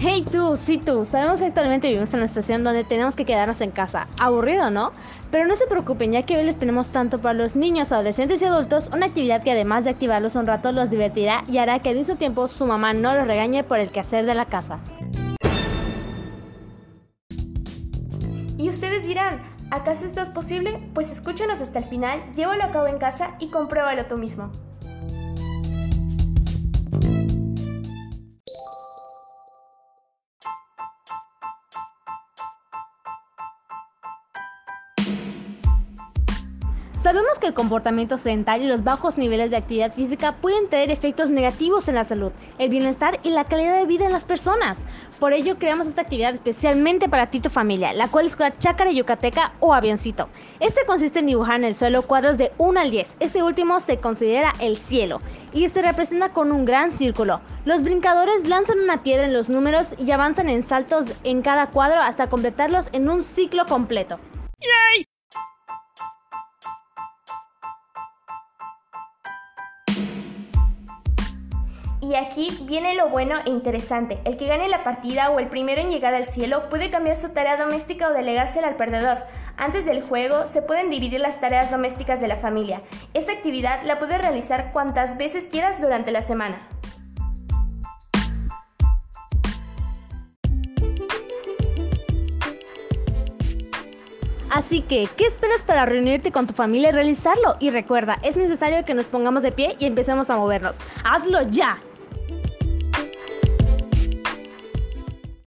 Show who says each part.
Speaker 1: Hey tú, sí tú, sabemos que actualmente vivimos en una estación donde tenemos que quedarnos en casa. Aburrido, ¿no? Pero no se preocupen, ya que hoy les tenemos tanto para los niños, adolescentes y adultos una actividad que además de activarlos un rato los divertirá y hará que al mismo tiempo su mamá no los regañe por el quehacer de la casa.
Speaker 2: Y ustedes dirán, ¿acaso esto es posible? Pues escúchanos hasta el final, llévalo a cabo en casa y compruébalo tú mismo.
Speaker 1: Sabemos que el comportamiento sedentario y los bajos niveles de actividad física pueden traer efectos negativos en la salud, el bienestar y la calidad de vida en las personas. Por ello creamos esta actividad especialmente para ti tu familia, la cual es jugar chácara yucateca o avioncito. Este consiste en dibujar en el suelo cuadros de 1 al 10. Este último se considera el cielo y se representa con un gran círculo. Los brincadores lanzan una piedra en los números y avanzan en saltos en cada cuadro hasta completarlos en un ciclo completo.
Speaker 2: Y aquí viene lo bueno e interesante. El que gane la partida o el primero en llegar al cielo puede cambiar su tarea doméstica o delegársela al perdedor. Antes del juego se pueden dividir las tareas domésticas de la familia. Esta actividad la puedes realizar cuantas veces quieras durante la semana.
Speaker 1: Así que, ¿qué esperas para reunirte con tu familia y realizarlo? Y recuerda, es necesario que nos pongamos de pie y empecemos a movernos. ¡Hazlo ya!